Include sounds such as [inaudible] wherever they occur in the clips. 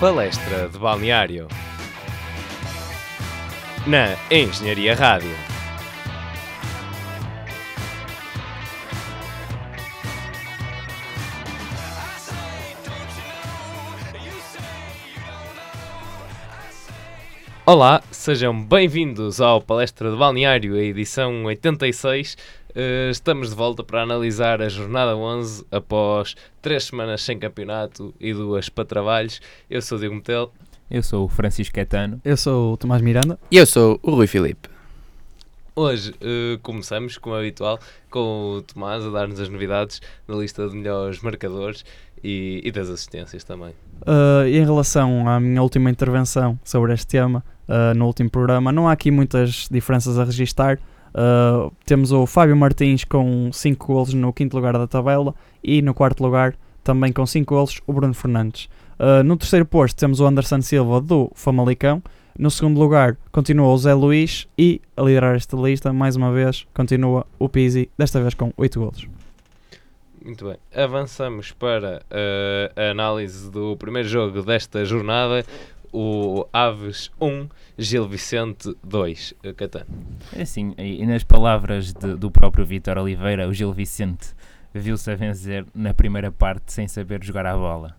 Palestra de Balneário na Engenharia Rádio. Olá, sejam bem-vindos ao Palestra de Balneário, a edição 86. Uh, estamos de volta para analisar a jornada 11 após três semanas sem campeonato e duas para trabalhos. Eu sou o Diego Metel. Eu sou o Francisco Caetano. Eu sou o Tomás Miranda. E eu sou o Rui Filipe. Hoje uh, começamos, como é habitual, com o Tomás a dar-nos as novidades na lista de melhores marcadores e, e das assistências também. Uh, em relação à minha última intervenção sobre este tema, uh, no último programa, não há aqui muitas diferenças a registar. Uh, temos o Fábio Martins com 5 golos no quinto lugar da tabela e no quarto lugar, também com 5 golos, o Bruno Fernandes. no terceiro posto temos o Anderson Silva do Famalicão. No segundo lugar continua o Zé Luís e a liderar esta lista, mais uma vez, continua o Pizzi, desta vez com 8 golos. Muito bem, avançamos para uh, a análise do primeiro jogo desta jornada, o Aves 1, Gil Vicente 2. Uh, Catano. É assim, e nas palavras de, do próprio Vitor Oliveira, o Gil Vicente viu-se a vencer na primeira parte sem saber jogar a bola.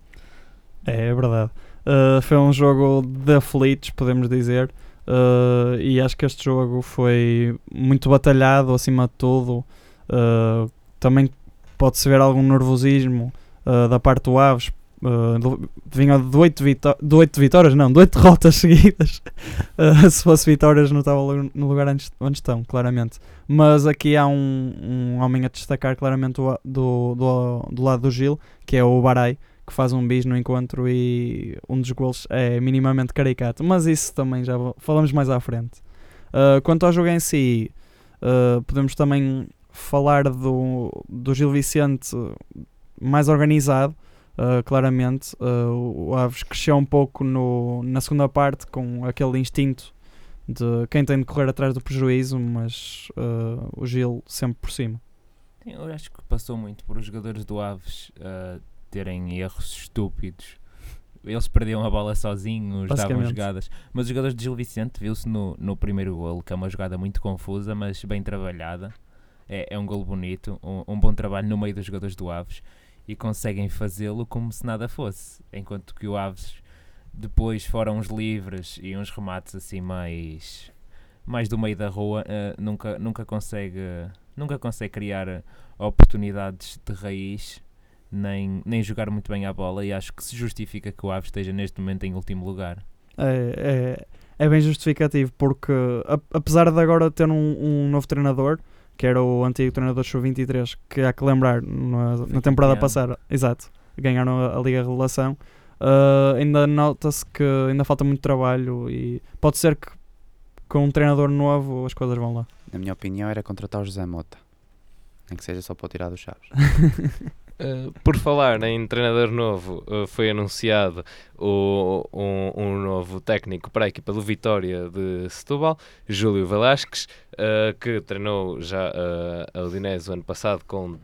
É, é verdade. Uh, foi um jogo de aflitos, podemos dizer. Uh, e acho que este jogo foi muito batalhado acima de tudo. Uh, também pode-se ver algum nervosismo da parte do Aves. Vinha de 8 de oito vitórias, não, de 8 [laughs] derrotas seguidas. se fosse vitórias, não estava no lugar onde, onde estão, claramente. Mas aqui há um, um homem a destacar claramente do, do, do, do lado do Gil, que é o Barai que faz um bis no encontro e um dos gols é minimamente caricato, mas isso também já falamos mais à frente. Uh, quanto ao jogo em si, uh, podemos também falar do, do Gil Vicente mais organizado, uh, claramente. o Aves cresceu um pouco no, na segunda parte com aquele instinto de quem tem de correr atrás do prejuízo, mas o Gil sempre por cima. Eu acho que passou muito por os jogadores do Aves uh, terem erros estúpidos. Eles perdiam a bola sozinhos, davam jogadas. Mas os jogadores de Gil Vicente viu-se no, no primeiro golo, que é uma jogada muito confusa, mas bem trabalhada. É, é um golo bonito, um, um bom trabalho no meio dos jogadores do Aves e conseguem fazê-lo como se nada fosse. Enquanto que o Aves depois foram uns livres e uns remates assim mais mais do meio da rua, uh, nunca, nunca consegue nunca consegue criar oportunidades de raiz nem, nem jogar muito bem a bola e acho que se justifica que o Aves esteja neste momento em último lugar. É, é, é bem justificativo porque apesar de agora ter um, um novo treinador, que era o antigo treinador Sub-23, que há que lembrar na, na temporada passada, exato, ganharam a, a Liga Revelação, uh, ainda nota-se que ainda falta muito trabalho e pode ser que com um treinador novo as coisas vão lá. Na minha opinião era contratar o José Mota, nem que seja só para o tirar dos chaves. [laughs] Uh, por falar em treinador novo, uh, foi anunciado o, um, um, novo técnico para a equipa do Vitória de Setúbal, Júlio Velasquez, uh, que treinou já a Udinese o ano passado com,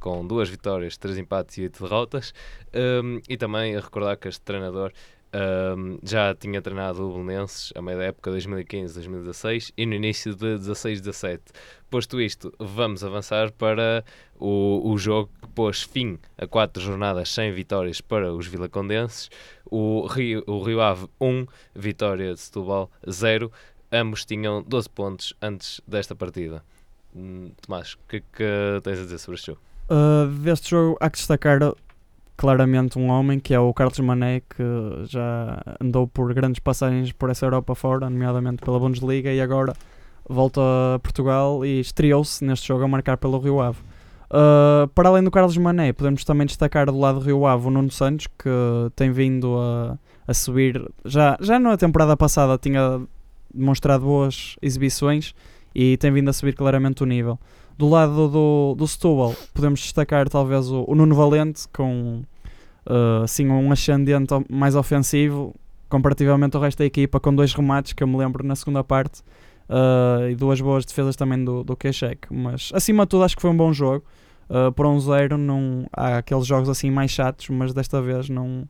com duas vitórias, três empates e oito derrotas. Um, e também a recordar que este treinador um, já tinha treinado o Belenenses a meio da época 2015-2016 e no início de 16-17. Posto isto, vamos avançar para o, o jogo que pôs fim a quatro jornadas sem vitórias para os vilacondenses. O Rio, o Rio Ave 1, vitória de Setúbal 0. Ambos tinham 12 pontos antes desta partida. Hum, Tomás, o que, que tens a dizer sobre este jogo? Uh, deste jogo há que destacar claramente um homem que é o Carlos Mané, que já andou por grandes passagens por essa Europa fora, nomeadamente pela Bundesliga, e agora volta a Portugal e estreou-se neste jogo a marcar pelo Rio Ave. Uh, para além do Carlos Mané, podemos também destacar do lado do Rio Ave o Nuno Santos, que tem vindo a, a subir. Já, já na temporada passada tinha demonstrado boas exibições e tem vindo a subir claramente o nível. Do lado do, do Setúbal, podemos destacar talvez o, o Nuno Valente, com uh, assim, um ascendente mais ofensivo, comparativamente ao resto da equipa, com dois remates, que eu me lembro na segunda parte, uh, e duas boas defesas também do, do Keshek. Mas acima de tudo, acho que foi um bom jogo. Uh, por um zero, não, há aqueles jogos assim mais chatos, mas desta vez não,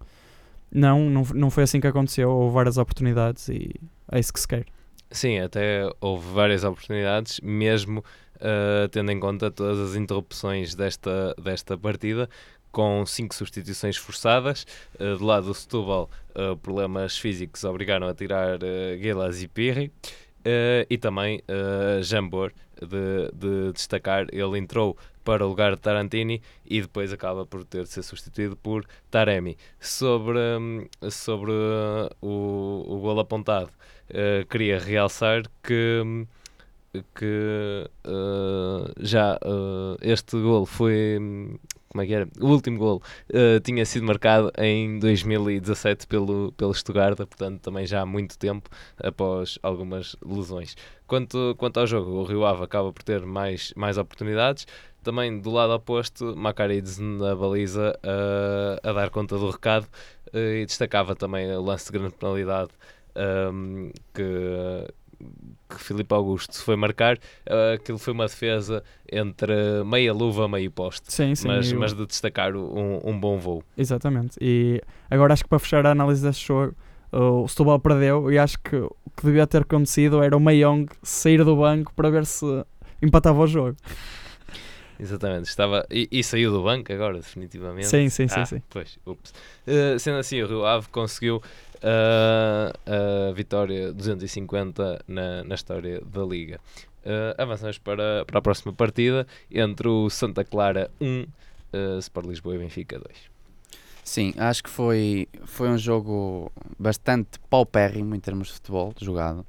não, não, não foi assim que aconteceu. Houve várias oportunidades e é isso que se quer. Sim, até houve várias oportunidades, mesmo uh, tendo em conta todas as interrupções desta, desta partida, com cinco substituições forçadas. Uh, do lado do Setúbal, uh, problemas físicos obrigaram a tirar uh, Guelas e Pirri. Uh, e também uh, Jambor, de, de, destacar, ele entrou para o lugar de Tarantini e depois acaba por ter de ser substituído por Taremi. Sobre, um, sobre o, o gol apontado, uh, queria realçar que, hum, que já este gol foi hum, como é que era? O último gol uh, tinha sido marcado em 2017 pelo, pelo Stuttgart, portanto também já há muito tempo após algumas lesões. Quanto, quanto ao jogo, o Rio Ave acaba por ter mais, mais oportunidades. Também do lado oposto, Macarides na baliza uh, a dar conta do recado uh, e destacava também o lance de grande penalidade um, ehm, que que Filipe Augusto foi marcar, uh, aquilo foi uma defesa entre meia luva, meio poste. Sim, sim. Mas, mas de destacar um, um bom voo. Exatamente. E agora acho que para fechar a análise deste jogo, o Setúbal perdeu e acho que o que devia ter acontecido era o Mayong sair do banco para ver se empatava o jogo. Exatamente, estava e, e, saiu do banco agora, definitivamente. Sim, sim, sim. Ah, sim. Pois, uh, sendo assim, o Rio Ave conseguiu a vitória 250 na, na história da Liga. Uh, avançamos para, para a próxima partida entre o Santa Clara 1, uh, Sport Lisboa e Benfica 2. Sim, acho que foi, foi um jogo bastante paupérrimo em termos de futebol jogado.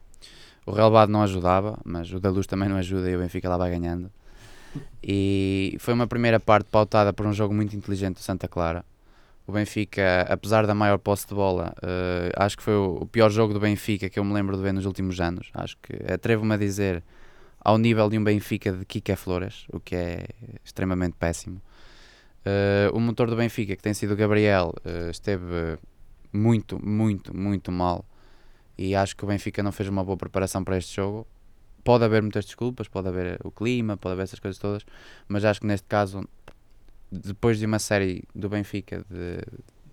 O relevado não ajudava, mas o da Luz também não ajuda e o Benfica lá vai ganhando. E foi uma primeira parte pautada por um jogo muito inteligente do Santa Clara, o Benfica, apesar da maior posse de bola, uh, acho que foi o, pior jogo do Benfica que eu me lembro de ver nos últimos anos. Acho que atrevo-me a dizer ao nível de um Benfica de Kike Flores, o que é extremamente péssimo. Uh, o motor do Benfica, que tem sido o Gabriel, uh, esteve muito, muito, muito mal. E acho que o Benfica não fez uma boa preparação para este jogo. Pode haver muitas desculpas, pode haver o clima, pode haver essas coisas todas, mas acho que neste caso depois de uma série do Benfica de,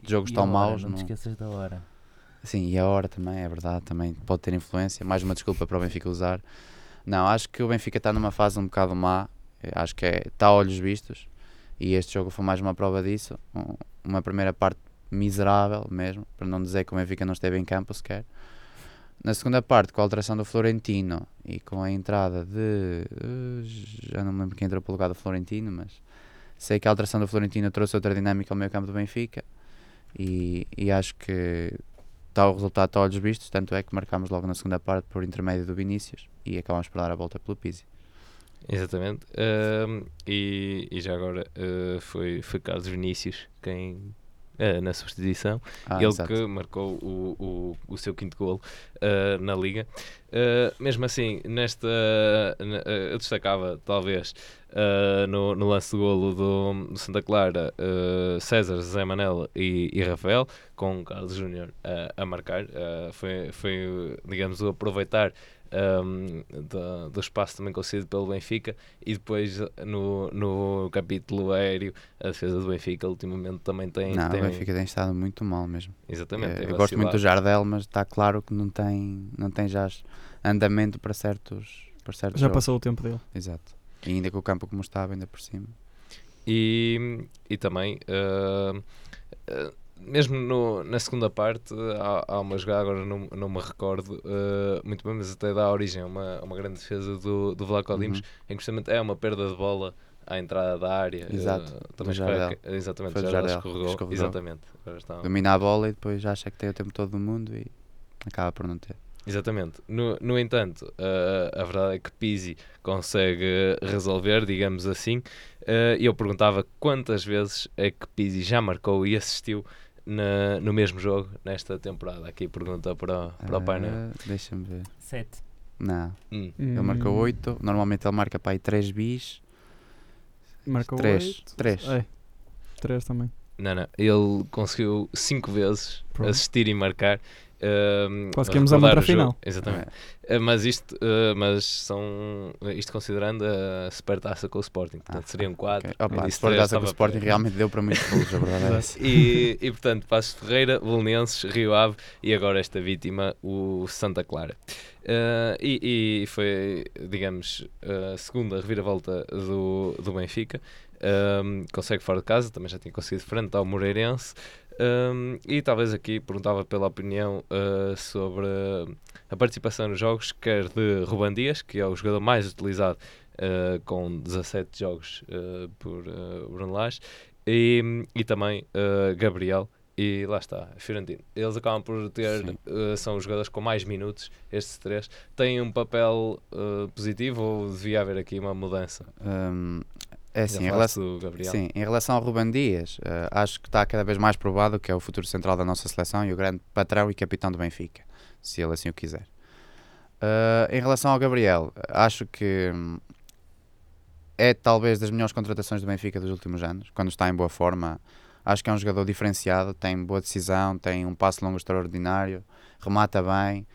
de jogos e tão hora, maus. Não, não te esqueças da hora. Sim, e a hora também, é verdade, também pode ter influência. Mais uma desculpa para o Benfica usar. Não, acho que o Benfica está numa fase um bocado má. Acho que é, está a olhos vistos. E este jogo foi mais uma prova disso. Uma primeira parte miserável mesmo, para não dizer que o Benfica não esteve em campo sequer. Na segunda parte, com a alteração do Florentino e com a entrada de. Uh, já não me lembro quem entrou pelo lugar do Florentino, mas Sei que a alteração do Florentino trouxe outra dinâmica ao meio campo do Benfica e, e acho que está o resultado está olhos vistos, tanto é que marcámos logo na segunda parte por intermédio do Vinícius e acabamos por dar a volta pelo Pizzi. Exatamente. E, e, já agora uh, foi, foi Carlos Vinícius quem uh, na substituição. Ah, ele exato. que marcou o, o, o seu quinto gol uh, na Liga. Uh, mesmo assim, nesta eu destacava talvez no, no, lance de golo do, do Santa Clara César, Zé Manel e, e, Rafael, com Carlos Júnior a marcar. foi, foi, digamos, o aproveitar um, do, do, espaço também concedido pelo Benfica e depois no, no capítulo aéreo a defesa do Benfica ultimamente também tem... Não, tem... o Benfica tem estado muito mal mesmo. Exatamente. É, eu gosto muito do Jardel, mas está claro que não tem, não tem já andamento para certos, para certos Já jogos. passou o tempo dele. Exato. E ainda com o campo como estava, ainda por cima. E, e também... Uh, uh, mesmo no, na segunda parte, há, há, uma jogada, agora não, não me recordo uh, muito bem, mas até dá origem a uma, uma grande defesa do, do Vlaco Dimos, uhum. em que justamente é uma perda de bola à entrada da área. Exato. Uh, também Jardel. exatamente, Foi Jardel, escorregou. escorregou. Exatamente. Está... Domina a bola e depois acha que tem o tempo todo do mundo e acaba por não ter. Exatamente. No, no entanto, uh, a verdade é que Pizzi consegue resolver, digamos assim. Uh, eu perguntava quantas vezes é que Pizzi já marcou e assistiu na, no mesmo jogo nesta temporada? Aqui pergunta para, para uh, o painel. Ah, deixa-me ver. 7. Não. Hum. Ele marcou 8. Normalmente ele marca para aí 3 bis. Marcou 3. 3. 3 também. Não, não. Ele conseguiu 5 vezes Pronto. assistir e marcar. Quase que íamos a outra final. Exatamente. Uh, mas isto, uh, mas são, isto considerando a supertaça com o Sporting, portanto ah, seriam quatro. Okay. Opa, a supertaça com o Sporting realmente deu para muitos golos, a verdade é [laughs] e, e portanto, Passos Ferreira, Belenenses, Rio Ave e agora esta vítima, o Santa Clara. Uh, e, e, foi, digamos, a segunda reviravolta do, do Benfica. Um, consegue fora de casa, também já tinha conseguido frente ao Moreirense. Um, e talvez aqui perguntava pela opinião uh, sobre a participação nos jogos, quer de Ruban Dias, que é o jogador mais utilizado uh, com 17 jogos uh, por Bruno Lage, e, e também Gabriel, e lá está, Fiorentino. Eles acabam por ter, uh, são os jogadores com mais minutos, estes três. Têm um papel uh, positivo ou devia haver aqui uma mudança? Um, é assim, em relação, sim, em relação ao Ruben Dias, uh, acho que está cada vez mais provado que é o futuro central da nossa seleção e o grande patrão e capitão do Benfica, se ele assim o quiser. em relação ao Gabriel, acho que hum, é talvez das melhores contratações do Benfica dos últimos anos, quando está em boa forma Acho que é um jogador diferenciado, tem boa decisão, tem um passo longo extraordinário, remata bem,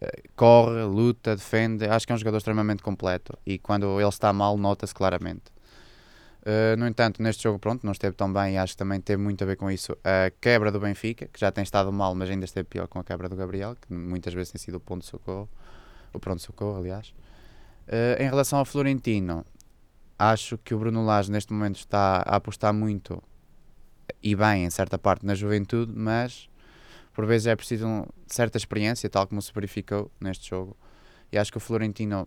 eh, corre, luta, defende. Acho que é um jogador extremamente completo e quando ele está mal, nota-se claramente. Uh, no entanto, neste jogo, pronto, não esteve tão bem e acho que também teve muito a ver com isso. A quebra do Benfica, que já tem estado mal, mas ainda esteve pior com a quebra do Gabriel, que muitas vezes tem sido o ponto de socorro, o pronto de socorro, aliás. Uh, em relação ao Florentino, acho que o Bruno Lage neste momento está a apostar muito e bem em certa parte na juventude, mas por vezes é preciso um, certa experiência, tal como se verificou neste jogo. E acho que o Florentino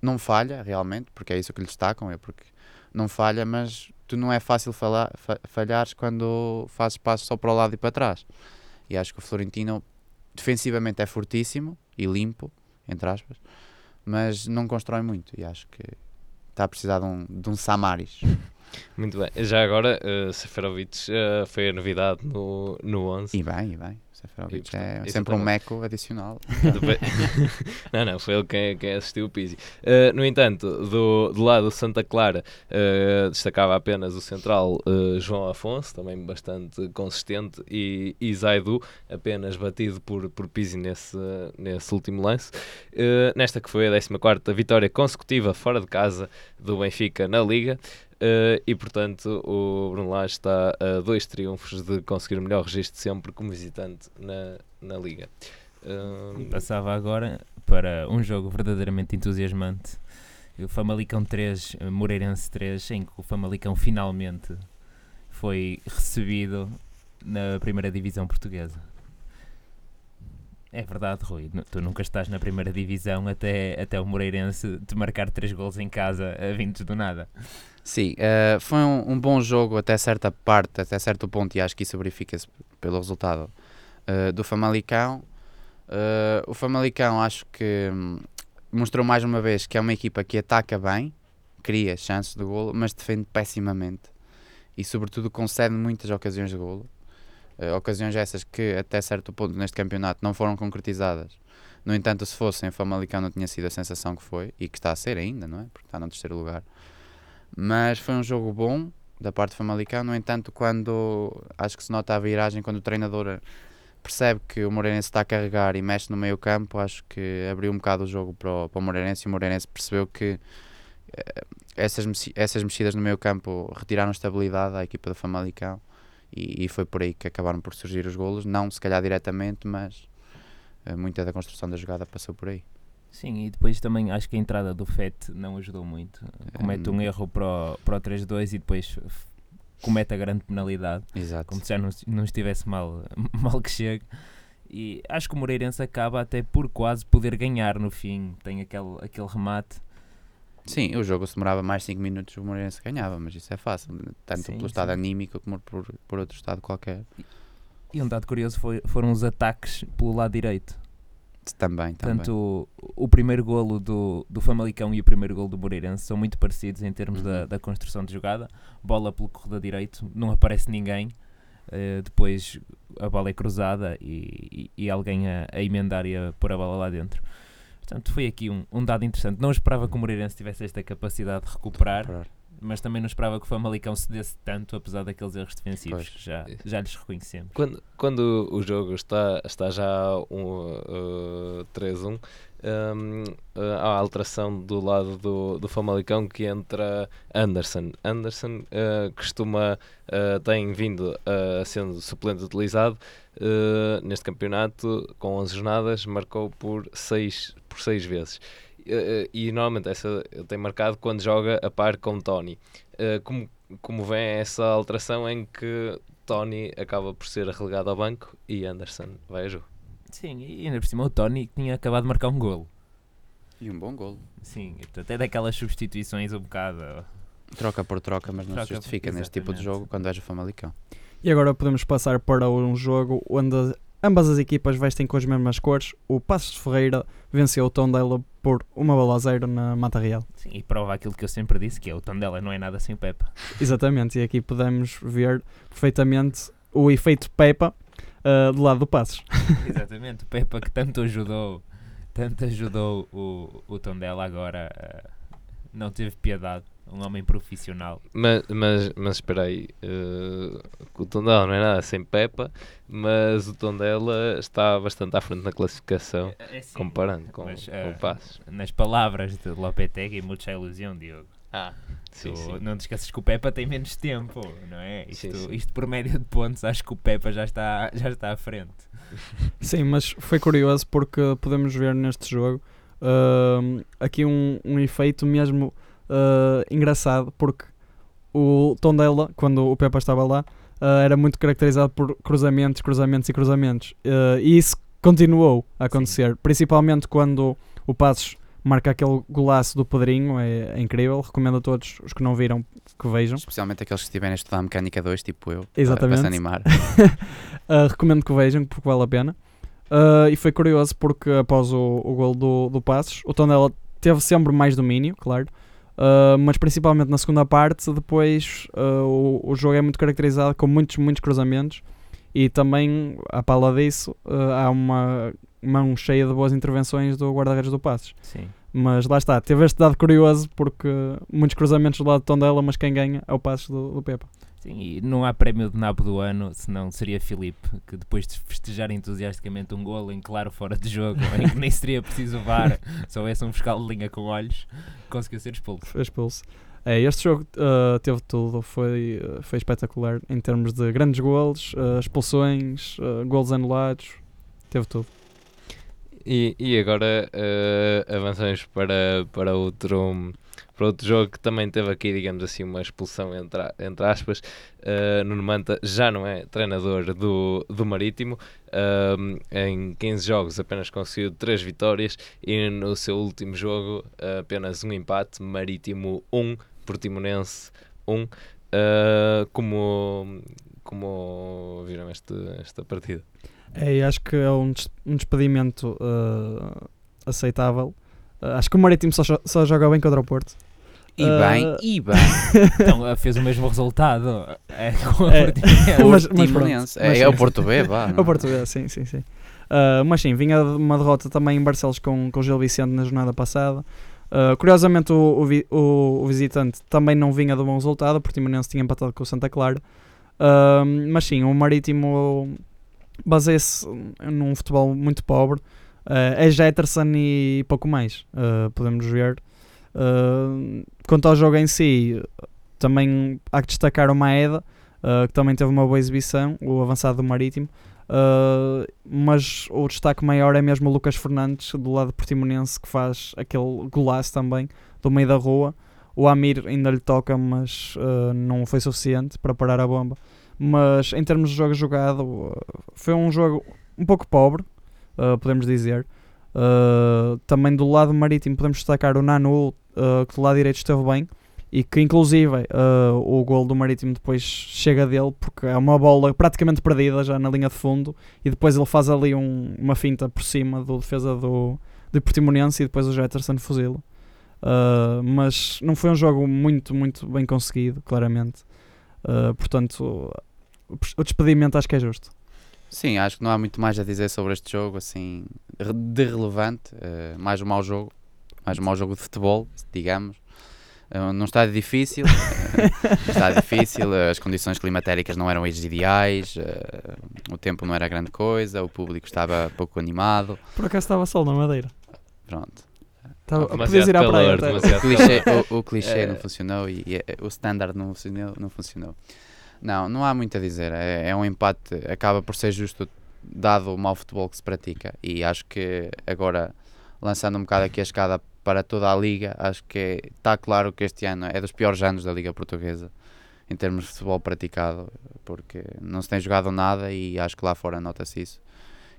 não falha realmente, porque é isso que lhe destacam, é porque não falha, mas tu não é fácil falhar, falhares quando fazes passos só para o lado e para trás. E acho que o Florentino defensivamente é fortíssimo e limpo, entre aspas, mas não constrói muito. E acho que está a precisar de um, de um Samaris. [laughs] Muito bem. Já agora, uh, Seferovic uh, foi a novidade no, no 11. E bem, e bem. Seferovic e, é sempre um meco adicional. [laughs] [laughs] não, não, foi ele quem, quem assistiu o Pizzi. Uh, no entanto, do, do lado do Santa Clara, uh, destacava apenas o central uh, João Afonso, também bastante consistente, e, e Zaidu, apenas batido por, por Pizzi nesse, nesse último lance. nesta que foi a 14 vitória consecutiva fora de casa do Benfica na Liga. Uh, e portanto o Bruno Lage está a dois triunfos de conseguir o melhor registro sempre como visitante na, na Liga. Uh... Passava agora para um jogo verdadeiramente entusiasmante. O Famalicão 3, Moreirense 3, em que o Famalicão finalmente foi recebido na primeira divisão portuguesa. É verdade, Rui. Tu nunca estás na primeira divisão até, até o Moreirense te marcar três gols em casa a vindos do nada. Sim, uh, foi um, um, bom jogo até certa parte, até certo ponto, e acho que isso verifica-se pelo resultado uh, do Famalicão. Uh, o Famalicão acho que hum, mostrou mais uma vez que é uma equipa que ataca bem, cria chances de golo, mas defende pessimamente e sobretudo concede muitas ocasiões de golo. ocasiões essas que até certo ponto neste campeonato não foram concretizadas. No entanto, se fossem, o Famalicão não tinha sido a sensação que foi e que está a ser ainda, não é? Porque está no terceiro lugar. Mas foi um jogo bom da parte do Famalicão. No entanto, quando acho que se nota a viragem, quando o treinador percebe que o Moreirense está a carregar e mexe no meio campo, acho que abriu um bocado o jogo para o, para o Moreirense e o Moreirense percebeu que eh, essas, essas mexidas no meio campo retiraram estabilidade à equipa do Famalicão e, e, foi por aí que acabaram por surgir os golos, não se calhar diretamente, mas eh, muita da construção da jogada passou por aí. Sim, e depois também acho que a entrada do FET não ajudou muito. Comete um erro para o, para o 3-2 e depois comete a grande penalidade. Exato. Como se já não, não estivesse mal, [laughs] mal que chegue. E acho que o Moreirense acaba até por quase poder ganhar no fim. Tem aquele, aquele remate. Sim, o jogo se demorava mais 5 minutos, o Moreirense ganhava, mas isso é fácil, tanto sim, pelo estado sim. anímico como por, por outro estado qualquer. E um dado curioso foi, foram os ataques pelo lado direito. Também, também. Portanto, o, o, primeiro golo do, do Famalicão e o primeiro golo do Moreirense são muito parecidos em termos uhum. da, da construção de jogada. Bola pelo corredor direito, não aparece ninguém. Uh, depois a bola é cruzada e, e, e alguém a, a, emendar e a pôr a bola lá dentro. Portanto, foi aqui um, um dado interessante. Não esperava que o Moreirense tivesse esta capacidade de recuperar. Mas também não esperava que o Famalicão cedesse tanto, apesar daqueles erros defensivos que já, já lhes reconhecemos. Quando, quando o jogo está, está já um, uh, 3-1, um, há alteração do lado do, do Famalicão que entra Anderson. Anderson uh, costuma, uh, tem vindo uh, sendo suplente utilizado uh, neste campeonato com 11 jornadas, marcou por 6 por seis vezes. Uh, e normalmente essa ele tem marcado quando joga a par com Tony. como, como vem essa alteração em que Tony acaba por ser relegado ao banco e Anderson vai a jogo. Sim, e ainda por cima o Tony tinha acabado de marcar um golo. E um bom golo. Sim, até daquelas substituições um bocado. Troca por troca, mas não troca se justifica por... neste tipo de jogo quando és o Famalicão. E agora podemos passar para um jogo onde ambas as equipas vestem com as mesmas cores. O Passos de Ferreira venceu o Tondela por uma bola a zero na Mata Real. Sim, e prova aquilo que eu sempre disse, que é o Tondela não é nada sem Pepa. Exatamente, e aqui podemos ver perfeitamente o efeito Pepa uh, do lado do Passos. [laughs] Exatamente, o Pepa que tanto ajudou, tanto ajudou o, o Tondela agora uh, não teve piedade um homem profissional. Mas, mas, mas espera aí, uh, o Tondela não é nada sem Pepa, mas o Tondela está bastante à frente na classificação, é, é comparando com, mas, uh, com o Passos. Nas palavras de Lopetegui, muita ilusão, Diogo. Ah, sim, sim. Não te esqueças que o Pepa tem menos tempo, não é? Isto, sim, sim. isto por média de pontos, acho que o Pepa já está, já está à frente. [laughs] Sim, mas foi curioso porque podemos ver neste jogo uh, aqui um, um efeito mesmo uh, engraçado porque o Tondela, quando o Pepa estava lá, uh, era muito caracterizado por cruzamentos, cruzamentos e cruzamentos. Uh, e isso continuou a acontecer, Sim. principalmente quando o Passos marca aquele golaço do Pedrinho, é, é, incrível. Recomendo a todos os que não viram que vejam. Especialmente aqueles que estiverem a estudar Mecânica 2, tipo eu, Exatamente. para, se animar. uh, [laughs] recomendo que vejam, porque vale a pena. Uh, e foi curioso porque após o, o gol do, do Passos, o Tondela teve sempre mais domínio, claro. Uh, mas principalmente na segunda parte, depois uh, o, o jogo é muito caracterizado com muitos, muitos cruzamentos e também, à pala disso, uh, há uma mão cheia de boas intervenções do guarda-redes do Passos. Sim. Mas lá está, teve este dado curioso porque muitos cruzamentos do lado de Tondela, mas quem ganha é o Passos do, do Pepa. Sim, e não há prémio de nabo do ano, senão seria Filipe, que depois de festejar entusiasticamente um golo em claro fora de jogo, em que nem seria preciso VAR, só houvesse um fiscal de linha com olhos, conseguiu ser expulso. Foi expulso. É, este jogo uh, teve tudo, foi, uh, foi espetacular em termos de grandes golos, uh, expulsões, uh, golos anulados, teve tudo. E, e agora avançamos para, para outro para outro jogo que também teve aqui, digamos assim, uma expulsão entre, entre aspas. Uh, Nuno Manta já não é treinador do, do Marítimo. Uh, em 15 jogos apenas conseguiu 3 vitórias e no seu último jogo uh, apenas um empate. Marítimo 1, Portimonense 1. Uh, como, como viram este, esta partida? É, acho que é um, um despedimento aceitável. Acho que o Marítimo só, só joga bem contra o Porto. E bem, uh... e bem. [laughs] então fez o mesmo resultado. É com a é, mas, mas pronto, é, é, o Porto B, vá. [laughs] É o Porto B, sim, sim, sim. Uh, mas sim, vinha de uma derrota também em Barcelos com, com o Gil Vicente na jornada passada. Uh, curiosamente, o, o, o, visitante também não vinha de um bom resultado. O Portimonense tinha empatado com o Santa Clara. Uh, mas sim, o Marítimo baseia-se num futebol muito pobre. Uh, é Jetterson e pouco mais. podemos ver Uh, quanto ao jogo em si, também há que destacar o Maeda, uh, que também teve uma boa exibição, o avançado do Marítimo. Uh, mas o destaque maior é mesmo o Lucas Fernandes, do lado portimonense, que faz aquele golaço também do meio da rua. O Amir ainda lhe toca, mas uh, não foi suficiente para parar a bomba. Mas em termos de jogo jogado, foi um jogo um pouco pobre, podemos dizer. também do lado marítimo podemos destacar o Nanu, uh, que do lado direito esteve bem e que inclusive uh, o gol do Marítimo depois chega dele porque é uma bola praticamente perdida já na linha de fundo e depois ele faz ali um, uma finta por cima do defesa do, do Portimonense e depois o Jetterson fuzila. Uh, mas não foi um jogo muito, muito bem conseguido, claramente. Uh, portanto, o despedimento acho que é justo. Sim, acho que não há muito mais a dizer sobre este jogo, assim, de relevante. Mais um mau jogo mais um mau jogo de futebol, digamos. Uh, num estádio difícil, [laughs] uh, estádio difícil, as condições climatéricas não eram as ideais, o tempo não era grande coisa, o público estava pouco animado. Por acaso estava sol na madeira. Pronto. Tava, podias ir à praia. Calor, o clichê, o, o clichê é. não funcionou e, e, o standard não funcionou, não funcionou. Não, não há muito a dizer. É, é um empate, acaba por ser justo dado o mau futebol que se pratica. E acho que agora, lançando um bocado aqui a escada para toda a liga, acho que está claro que este ano é dos piores anos da Liga Portuguesa em termos de futebol praticado, porque não se tem jogado nada e acho que lá fora nota-se isso.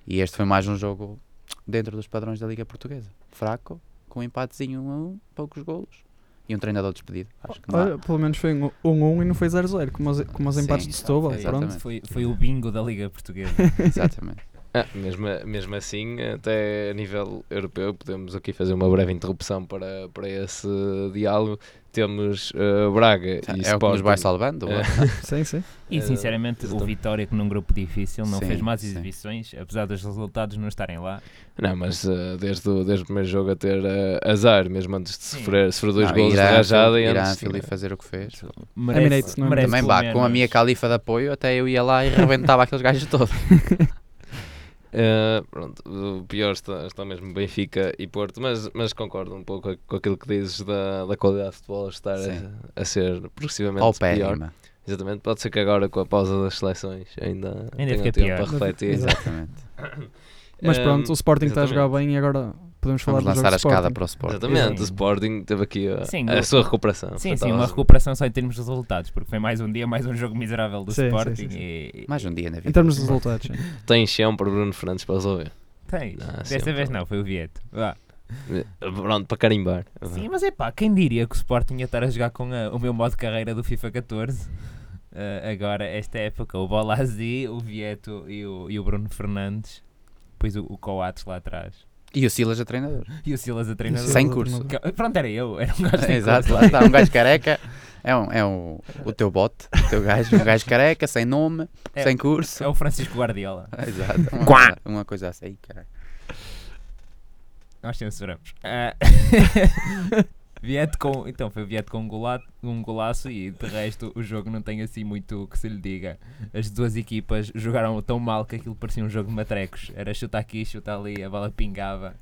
E este foi mais um jogo dentro dos padrões da Liga Portuguesa. Fraco, com um empatezinho a um, poucos golos e um treinador despedido. Acho que Olha, pelo menos foi 1-1 um, um, e não foi 0-0, como os, como os empates de Setúbal. Foi, foi o bingo da Liga Portuguesa. [laughs] exatamente. [laughs] Ah, mesmo, mesmo assim, até a nível europeu, podemos aqui fazer uma breve interrupção para, para esse diálogo. Temos uh, Braga é, e é Sporting. o que nos vai salvando. É. [laughs] sim, sim. E eh, sinceramente, o Vitória, que num grupo difícil, não sim, fez más exibições, sim. apesar dos resultados não estarem lá. Não, mas uh, desde, o, desde o primeiro jogo a ter uh, azar, mesmo antes de sofrer, sofrer dois não, gols de rajada. E antes de fazer o que fez. Merece, merece, merece Também, bah, com a minha califa de apoio, até eu ia lá e rebentava aqueles gajos todos. [laughs] Uh, pronto, o pior está, está mesmo Benfica e Porto, mas, mas concordo um pouco com aquilo que dizes da, da qualidade de futebol estar a, a, ser progressivamente pior. Exatamente, pode ser que agora com a pausa das seleções ainda, ainda tenha tempo para refletir. Exatamente. [coughs] mas pronto, o Sporting está a jogar bem e agora podemos falar Vamos lançar a escada para o Sporting. Exatamente, sim. o Sporting teve aqui a, sim, a sua recuperação. Sim, sim, uma recuperação só em termos de resultados, porque foi mais um dia, mais um jogo miserável do sim, Sporting. Sim, e... Mais um dia na vida. Em termos de resultados. [laughs] Tem chão para Bruno Fernandes para resolver. Tem, ah, desta vez não, foi o Vieto. Vá. Pronto, para carimbar. Sim, mas é pá, quem diria que o Sporting ia estar a jogar com a, o meu modo de carreira do FIFA 14? Uh, ah, agora, esta época, o Bolazzi, o Vieto e o, e o Bruno Fernandes, depois o, o Coates lá atrás. E o Silas a treinador. E o Silas a treinador. Sem curso. Pronto, era eu. Era um gajo Exato, curso. lá está. Um gajo careca. [laughs] É, um, é um, o teu bote, o teu gajo. Um gajo careca, sem nome, é, sem curso. É o Francisco Guardiola. [laughs] Exato. Uma, uma coisa assim, caralho. Nós censuramos. Uh... [laughs] Viete com, então foi Viete com um, golaço, um golaço e de resto o jogo não tem assim muito o que se lhe diga. As duas equipas jogaram tão mal que aquilo parecia um jogo de matrecos. Era chutar aqui, chutar ali, a bola pingava.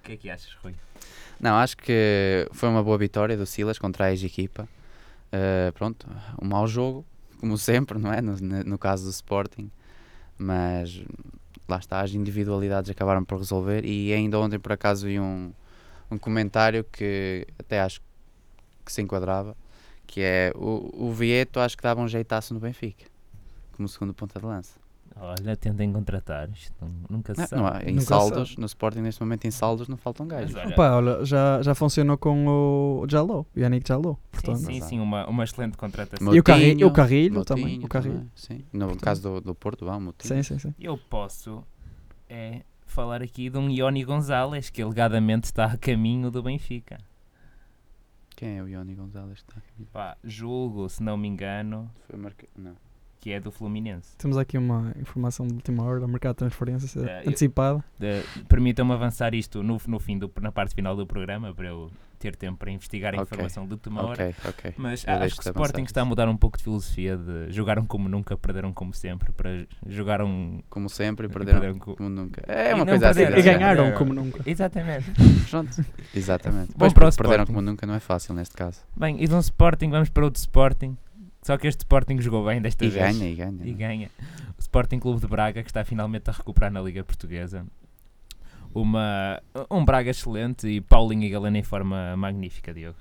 O que é que achas, Rui? Não, acho que foi uma boa vitória do Silas contra a ex-equipa. Uh, pronto, um mau jogo, como sempre, não é? No, no caso do Sporting, mas lá está, as individualidades acabaram por resolver. E ainda ontem, por acaso, vi um um comentário que até acho que se enquadrava, que é o, o Vieto acho que dava um jeitaço no Benfica, como segundo ponta de lança. Olha, tentem contratar, isto nunca se não, sabe. Não, em nunca saldos, sabe. no Sporting neste momento em saldos não faltam gajos. Olha, Opa, olha, já, já funcionou com o Jalou, o Yannick Jalou. Portanto. Sim, sim, sim, uma, uma excelente contratação. Motinho, e o Carrilho, o Carrilho Motinho, também. O Carrilho. Também, sim. No portanto. caso do, do Porto, vá, Sim, sim, sim. Eu posso é falar aqui de um Ioni Gonzalez que alegadamente está a caminho do Benfica. Quem é o Ioni Gonzalez que está a caminho? Pá, julgo, se não me engano. Foi marca... Não. Que é do Fluminense. Temos aqui uma informação de última hora, mercado de transferências uh, antecipada. Permitam-me avançar isto no, no fim do, na parte final do programa para eu ter tempo para investigar a okay. informação última hora. Okay, okay. Mas Eu acho que o Sporting está a mudar um pouco de filosofia de jogaram como nunca, perderam como sempre, para jogaram como sempre e perderam, perderam como, como nunca. É uma coisa assim. E ganharam como nunca. Exatamente. [laughs] Pronto. Exatamente. Bom, para o perderam como nunca não é fácil neste caso. Bem, e de um Sporting vamos para outro Sporting. Só que este Sporting jogou bem desta e vez. Ganha, e ganha. E ganha. O Sporting Clube de Braga, que está finalmente a recuperar na Liga Portuguesa uma, um Braga excelente e Paulinho e Galena em forma magnífica, Diogo.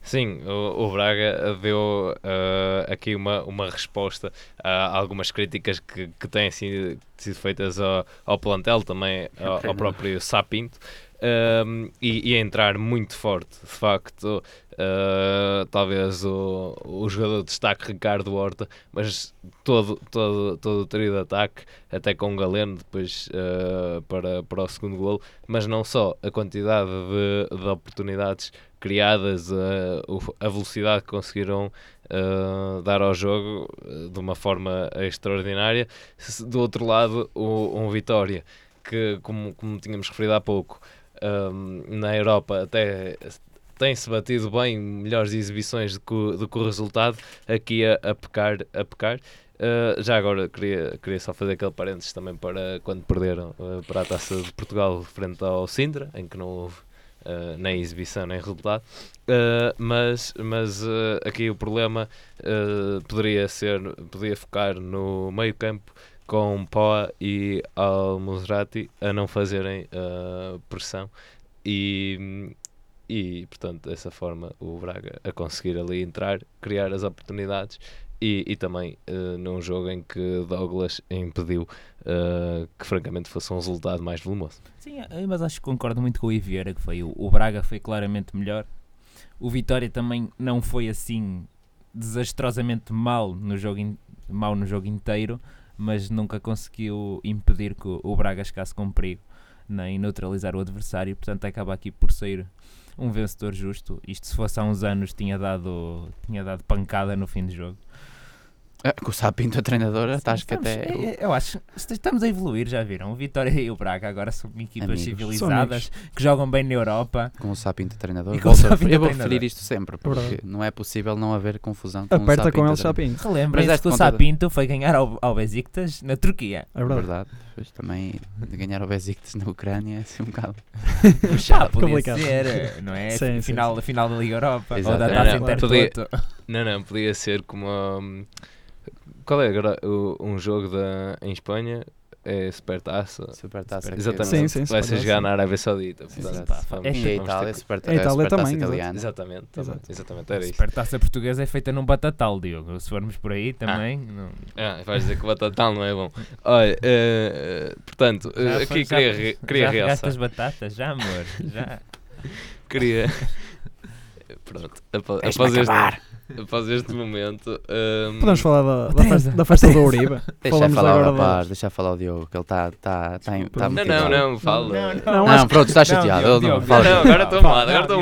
Sim, o, o Braga deu uh, aqui uma, uma resposta a algumas críticas que, que têm sido, sido feitas ao, ao plantel, também ao, ao próprio Sapinto um, e, e, a entrar muito forte, de facto. Uh, talvez o, o jogador de destaque Ricardo Horta, mas todo, todo, todo o trio de ataque, até com o Galeno depois uh, para, para o segundo golo, mas não só a quantidade de, de oportunidades criadas, uh, a velocidade que conseguiram dar ao jogo de uma forma extraordinária. Do outro lado, o, um Vitória, que, como, como tínhamos referido há pouco, um, na Europa até tem-se batido bem, melhores exibições do que, do que o resultado, aqui a, a pecar. A pecar. Uh, já agora queria, queria só fazer aquele parênteses também para quando perderam uh, para a taça de Portugal frente ao Sintra, em que não houve uh, nem exibição nem resultado. mas mas aqui o problema poderia ser, poderia focar no meio campo com Poa e Al-Musrati a não fazerem pressão e, e portanto dessa forma o Braga a conseguir ali entrar, criar as oportunidades e, e também uh, num jogo em que Douglas impediu uh, que francamente fosse um resultado mais volumoso. Sim, mas acho que concordo muito com o Iviera que foi o, o Braga foi claramente melhor. O Vitória também não foi assim desastrosamente mal no jogo, in, mal no jogo inteiro, mas nunca conseguiu impedir que o, Braga chegasse com perigo nem neutralizar o adversário, portanto acaba aqui por sair um vencedor justo. Isto se fosse há uns anos tinha dado, tinha dado pancada no fim do jogo. Ah, com o Sapinto a treinadora, acho que até. É, é, eu acho estamos a evoluir, já viram? O Vitória e o Braga agora são equipas amigos. civilizadas que jogam bem na Europa. Com o Sapinto a treinador. E com o Sapinto eu vou referir isto sempre, porque não é possível não haver confusão com Aperta o com ele Sapinto. Relembra-se que o Sapinto foi ganhar ao, ao Besiktas na Turquia. É verdade. verdade. Pois também ganhar ao Besiktas na Ucrânia é assim um bocado [laughs] puxado. Ah, podia ser, não é? Sim, final, sim, sim. final da Liga Europa Exato. ou da Taça Intertoto. Não, não, podia ser como... Um, qual é agora um jogo da, em Espanha? É Supertaça. Supertaça. Exatamente. Sim, sim, Vai ser jogar na Arábia Saudita. Portanto, vamos, é a Itália, Supertaça, a Itália também. Italiana. Exatamente. Exato. Exatamente, era isso. Supertaça portuguesa é feita num batatal, Diogo. Se formos por aí também. Ah, não... ah vais dizer que o batatal não é bom. Olha, uh, portanto, uh, aqui já, queria, queria já realçar. as batatas, já, amor. Já. [laughs] queria. [laughs] Pronto, após, após este [laughs] após este momento. Um... Podemos falar da, da, festa, da festa do Uribe. deixa falar o rapaz, de... deixa falar o Diogo, que ele está tá, tá, tá Não, não, não, fala. Não, não, não, não pronto, está chateado. Não, Diogo, não, não, agora estou mal, agora estou.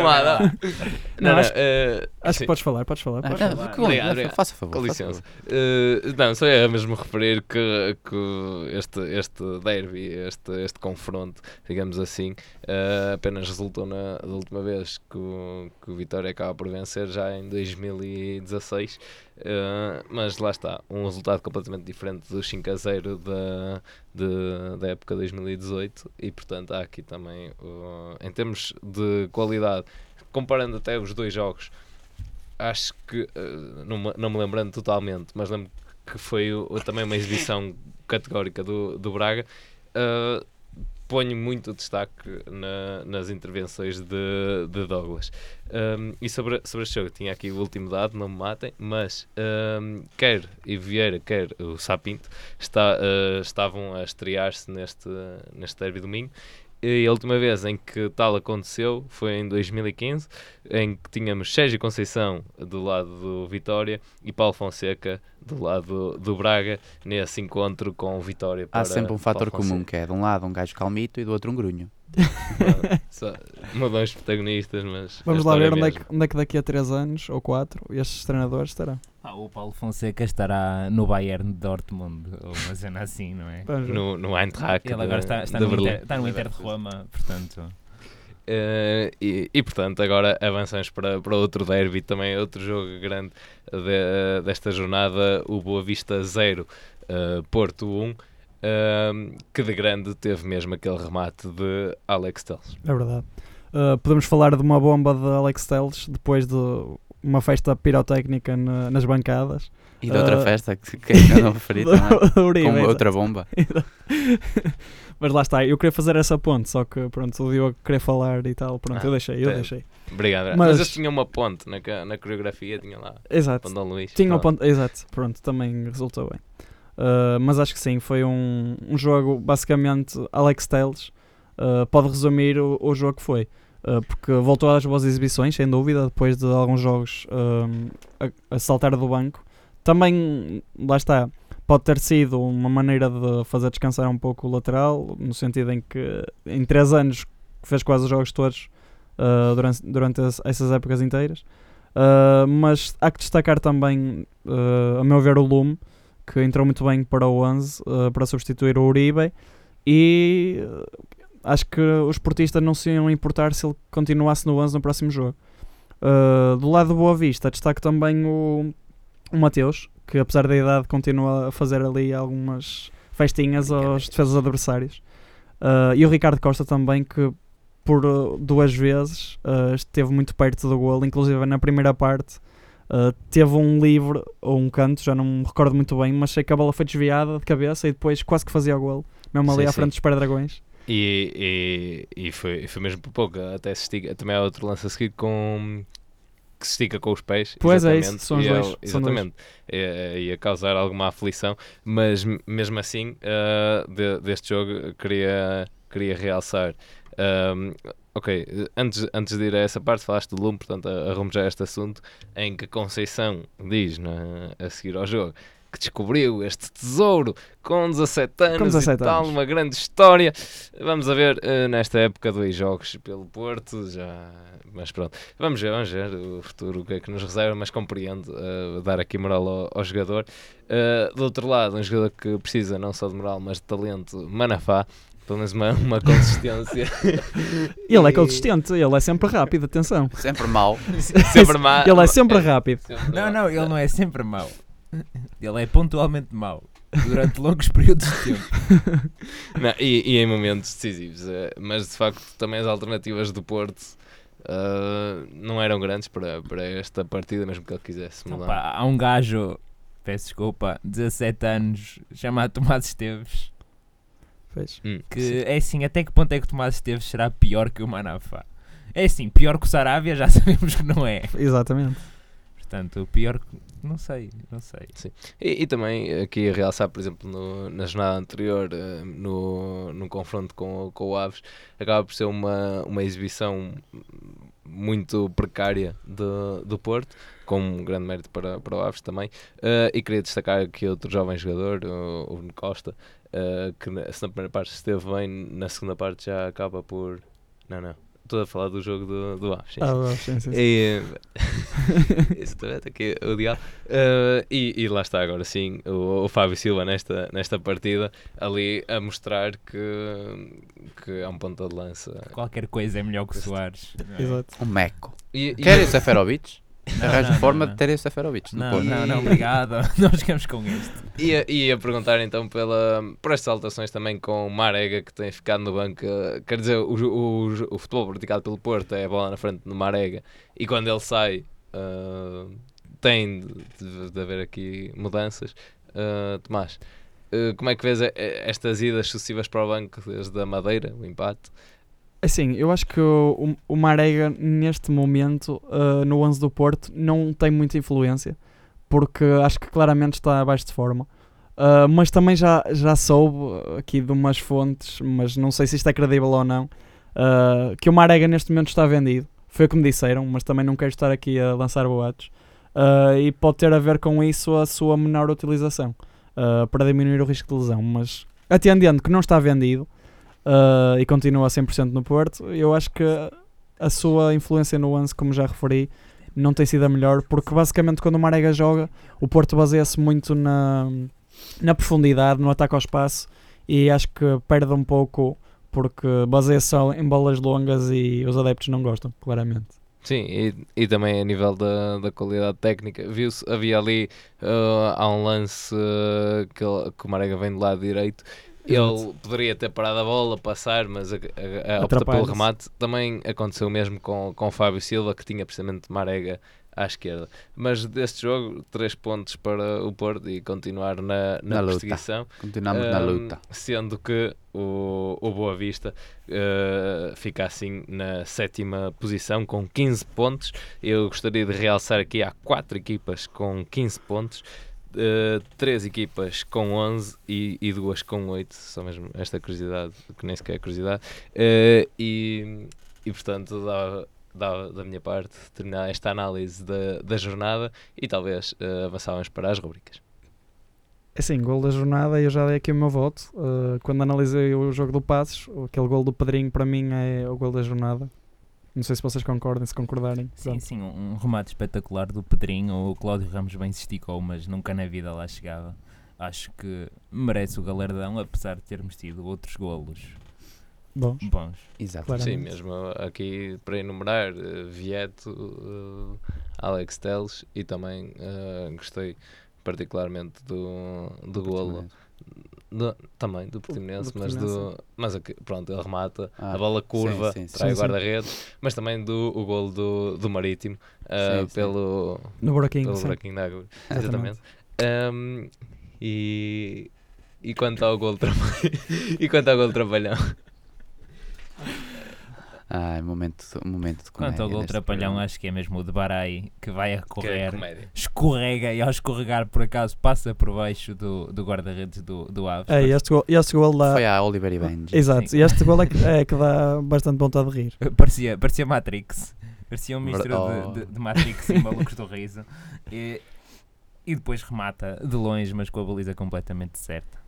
Não, não, acho, uh, acho que podes falar, podes falar. Podes ah, falar. Obrigado, faça favor. Com licença. Uh, não, só é mesmo referir que, que este, este derby, este, este confronto, digamos assim, uh, apenas resultou na, da última vez que o, que o Vitória acaba por vencer já em 2016. Uh, mas lá está, um resultado completamente diferente do 5 a 0 da, de, da época 2018 e portanto há aqui também uh, em termos de qualidade comparando até os dois jogos, acho que, uh, não, não me lembrando totalmente, mas lembro que foi também uma exibição categórica do, do Braga. Uh, ponho muito destaque na, nas intervenções de, de Douglas. Um, e sobre, sobre este jogo, tinha aqui o último dado, não me matem, mas um, quer e Vieira, quer o Sapinto, está, uh, estavam a estrear-se neste, neste derby domingo e a última vez em que tal aconteceu foi em 2015, em que tínhamos Sérgio Conceição do lado do Vitória e Paulo Fonseca do lado do Braga, nesse encontro com o Vitória. Há sempre um fator comum, que é de um lado um gajo calmito e do outro um grunho. Mudam os protagonistas, mas. Vamos lá ver onde é, que, onde é, que, daqui a 3 anos ou 4 estes treinadores estarão. Ah, o Paulo Fonseca estará no Bayern de Dortmund, ou uma cena assim, não é? No, no Eintracht. Ele agora está, está, no, Inter, está no Inter de Roma, portanto. Uh, e, e, portanto, agora avançamos para, para outro derby, também outro jogo grande de, desta jornada: o Boa Vista 0, uh, Porto 1. Uh, que de grande teve mesmo aquele remate de Alex Telles. É verdade. Uh, podemos falar de uma bomba de Alex Telles depois de uma festa pirotécnica na, nas bancadas. E de outra uh, festa que, que ainda [laughs] não referi também, com outra bomba. [laughs] Mas lá está, eu queria fazer essa ponte, só que pronto, o Diogo queria falar e tal, pronto, ah, eu deixei, eu deixei. Obrigado. Mas, Mas tinha uma ponte na, na coreografia, tinha lá. Exato. Tinha uma ponte, exato, pronto, também resultou bem. Uh, mas acho que sim, foi um, um jogo basicamente Alex Tales uh, pode resumir o, o jogo que foi. Uh, porque voltou às boas exibições, sem dúvida, depois de alguns jogos a, a saltar do banco. Também, lá está, pode ter sido uma maneira de fazer descansar um pouco o lateral, no sentido em que em 3 anos fez quase os jogos todos durante, durante essas épocas inteiras. Mas há que destacar também, a meu ver, o Lume, que entrou muito bem para o 11 para substituir o Uribe. E acho que os portistas não se iam importar se ele continuasse no 11 no próximo jogo. Uh, do lado do Boa Vista, destaco também o, o Mateus, que apesar da idade continua a fazer ali algumas festinhas aos defesas adversários. Uh, e o Ricardo Costa também, que por uh, duas vezes uh, esteve muito perto do golo, inclusive na primeira parte teve um livre ou um canto, já não me recordo muito bem, mas sei que a bola foi desviada de cabeça e depois quase que fazia o golo, mesmo ali sim, à frente sim. dos Pé-Dragões. E, e, e, foi, foi mesmo por pouco, até se estica, também há outro lance a seguir com que se estica com os pés. Pois é, isso, são os dois. exatamente. Ia, causar alguma aflição, mas mesmo assim, uh, de, deste jogo, queria, queria realçar. Um, ok, antes, antes de ir a essa parte, falaste do Lume, portanto, arrumo já este assunto, em que Conceição diz né, a seguir ao jogo que descobriu este tesouro com 17 anos com 17 e tal, anos. uma grande história. Vamos a ver uh, nesta época dois jogos pelo Porto, já mas pronto, vamos ver, vamos ver o futuro, o que é que nos reserva, mas compreendo uh, dar aqui moral ao, ao jogador. Uh, do outro lado, um jogador que precisa não só de moral, mas de talento, Manafá, pelo menos uma, uma consistência. [laughs] ele é consistente, ele é sempre rápido, atenção. Sempre mau. [laughs] sempre mau. Ele é sempre rápido. Sempre não, não, ele não é sempre mau. Ele é pontualmente mau. Durante longos períodos de tempo. [laughs] Não, e, e, em momentos decisivos. Eh, mas de facto também as alternativas do Porto uh, não eram grandes para, para esta partida, mesmo que ele quisesse mudar. Opa, há um gajo, peço desculpa, 17 anos, chamado Tomás Esteves. Hum, que sim. é assim, até que ponto é que Tomás Esteves será pior que o Manafá? É assim, pior que o Sarabia já [laughs] sabemos que não é. Exatamente. Portanto, o pior não sei, não sei. Sim. E, e também aqui a realçar, por exemplo, no, na jornada anterior, uh, no, no confronto com, com o Aves, acaba por ser uma, uma exibição muito precária do, do Porto, com um grande mérito para, para o Aves também. Uh, e queria destacar aqui outro jovem jogador, o, o Costa, uh, que na, se na primeira parte esteve bem, na segunda parte já acaba por. Não, não Estou a falar do jogo do, do Aves. Ah, do sim, sim. E, [laughs] exatamente, aqui o diabo. Uh, e, e, lá está agora sim o, o, Fábio Silva nesta, nesta partida, ali a mostrar que, que é um ponto de lança. Qualquer coisa é melhor que o Soares. É? Exato. Um meco. E, e... Quer Seferovic? [laughs] Arranja forma não, de ter esse Seferovic. Não, não, não, obrigado. [laughs] Nós ficamos com isto. Ia, ia perguntar então pela, por estas alterações também com o Marega que tem ficado no banco. Quer dizer, o, o, o futebol praticado pelo Porto é a bola na frente no Marega e quando ele sai uh, tem de, de, haver aqui mudanças. Uh, Tomás, uh, como é que vês estas idas sucessivas para o banco desde a Madeira, o empate? Assim, eu acho que o, o Marega, neste momento, uh, no 11 do Porto, não tem muita influência, porque acho que claramente está abaixo de forma. Uh, mas também já, já soube aqui de umas fontes, mas não sei se isto é credível ou não, uh, que o Marega neste momento está vendido. Foi o que me disseram, mas também não quero estar aqui a lançar boatos. e pode ter a ver com isso a sua menor utilização, para diminuir o risco de lesão. Mas atendendo que não está vendido, uh, e continua a 100% no Porto, eu acho que a sua influência no lance, como já referi, não tem sido a melhor, porque basicamente quando o Marega joga, o Porto baseia-se muito na, na profundidade, no ataque ao espaço, e acho que perde um pouco porque baseia-se em bolas longas e os adeptos não gostam, claramente. Sim, e, e também a nível da, da qualidade técnica, viu-se, havia ali uh, há um lance uh, que, que o Marega vem do lado direito ele poderia ter parado a bola, passar, mas a, a, a opta pelo remate. Também aconteceu mesmo com, com o Fábio Silva, que tinha precisamente Marega à esquerda. Mas deste jogo, três pontos para o Porto e continuar na, na, na perseguição. Luta. Continuamos um, na luta. Sendo que o, o Boa Vista uh, fica assim na sétima posição com 15 pontos. Eu gostaria de realçar aqui há quatro equipas com 15 pontos uh, três equipas com 11 e, e duas com 8, só mesmo esta curiosidade, que nem sequer é curiosidade, uh, e, e portanto dá, dá, da minha parte terminar esta análise da, da jornada e talvez uh, avançávamos para as rubricas. Assim, gol da jornada, eu já dei aqui o meu voto. Uh, quando analisei o jogo do Passos, aquele gol do Pedrinho para mim é o gol da jornada. Não sei se vocês concordem, se concordarem. Sim, Pronto. sim, um, remate espetacular do Pedrinho. O Cláudio Ramos bem se esticou, mas nunca na vida lá chegava. Acho que merece o galardão, apesar de termos tido outros golos bons. bons. Exato. Sim, mesmo aqui para enumerar, uh, Vieto, uh, Alex Teles e também uh, gostei particularmente do, do golo. Do, também do Portimonense, mas do mas aqui, pronto, ele remata ah, a bola curva para o guarda-redes, mas também do o golo do, do Marítimo uh, sim, pelo no buraquinho, pelo buraquinho da água. Exatamente. Um, e, e quanto ao gol [laughs] e quanto ao gol trabalhão ah, momento, momento de comédia. Quanto ao gol trapalhão, acho que é mesmo o de Barai que vai a correr, é escorrega e ao escorregar por acaso passa por baixo do, do guarda-redes do, do Aves. É, este gol, este gol dá... Foi a Oliver e Benji. Exato, Sim. e este gol é que, [laughs] é que dá bastante vontade de rir. Parecia, parecia Matrix. Parecia um misto oh. de, de, de, Matrix e Malucos do Riso. E, e depois remata de longe, mas com a baliza completamente certa.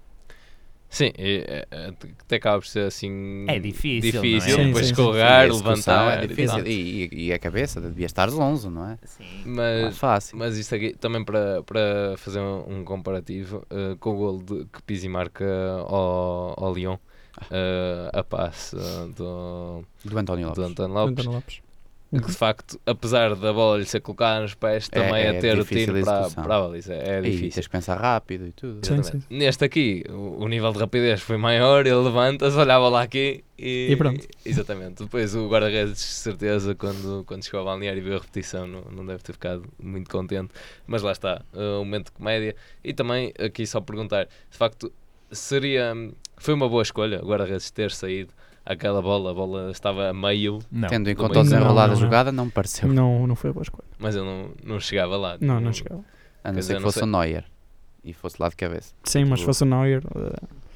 Sim, é, é, até acaba por ser assim. É difícil. Difícil, é? depois escorregar, levantar. É difícil. E, e, a cabeça, devia estar longe, não é? Sim. Mas, fácil. mas isto aqui, também para, para fazer um, comparativo, uh, com o gol de, que Pizzi marca ao, ao Lyon, uh, a passe do, do António Lopes. Do António Lopes. António Lopes que de facto, apesar da bola lhe ser colocada nos pés, é, também é, é ter o tiro para, para a baliza. É, é difícil. E tens que pensar rápido e tudo. Sim, sim. Neste aqui, o, o, nível de rapidez foi maior, ele levanta-se, olhava lá aqui e, e pronto. Exatamente. Depois o guarda-redes, certeza, quando, quando chegou ao balneário e viu a repetição, não, não deve ter ficado muito contente. Mas lá está, o momento de comédia. E também, aqui só perguntar, de facto, seria. Foi uma boa escolha o guarda-redes ter saído aquela bola, a bola estava a meio. Não. Tendo em conta o desenrolar da jogada, não me pareceu. Não, não foi a boa escolha. Mas ele não, não chegava lá. Não, não chegava. A não ser que fosse o Neuer e fosse lá de cabeça. Sim, mas fosse o Neuer.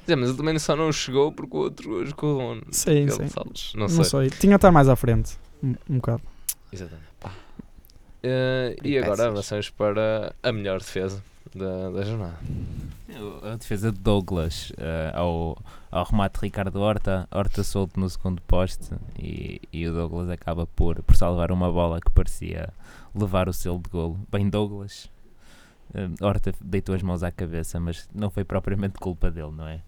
Sim, mas ele também só não chegou porque o outro jogou. Sim, sim. Não, não sei. Tinha estar mais à frente, um, um bocado. Exatamente. Uh, e agora avançamos para a melhor defesa da, da jornada. A defesa de Douglas uh, ao, ao remate de Ricardo Horta, Horta solto no segundo poste e, e o Douglas acaba por, por salvar uma bola que parecia levar o selo de golo. Bem, Douglas, uh, Horta deitou as mãos à cabeça, mas não foi propriamente culpa dele, não é?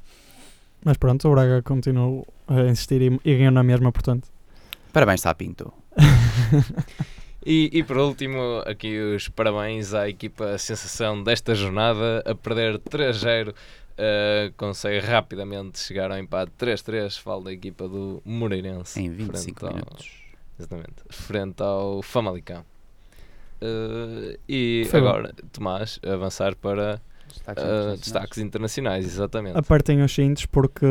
Mas pronto, o Braga continuou a insistir e, e ganhou na mesma, portanto. Parabéns, Sapinto. [laughs] E, e por último, aqui os parabéns à equipa sensação desta jornada a perder 3-0. Uh, eh, consegue rapidamente chegar ao empate 3-3. Falo da equipa do Moreirense. Em 25 ao, minutos. Exatamente. Frente ao Famalicão. Uh, e Foi agora, bom. Tomás, avançar para destaques, uh, internacionais. destaques internacionais. Exatamente. Apertem os cintos porque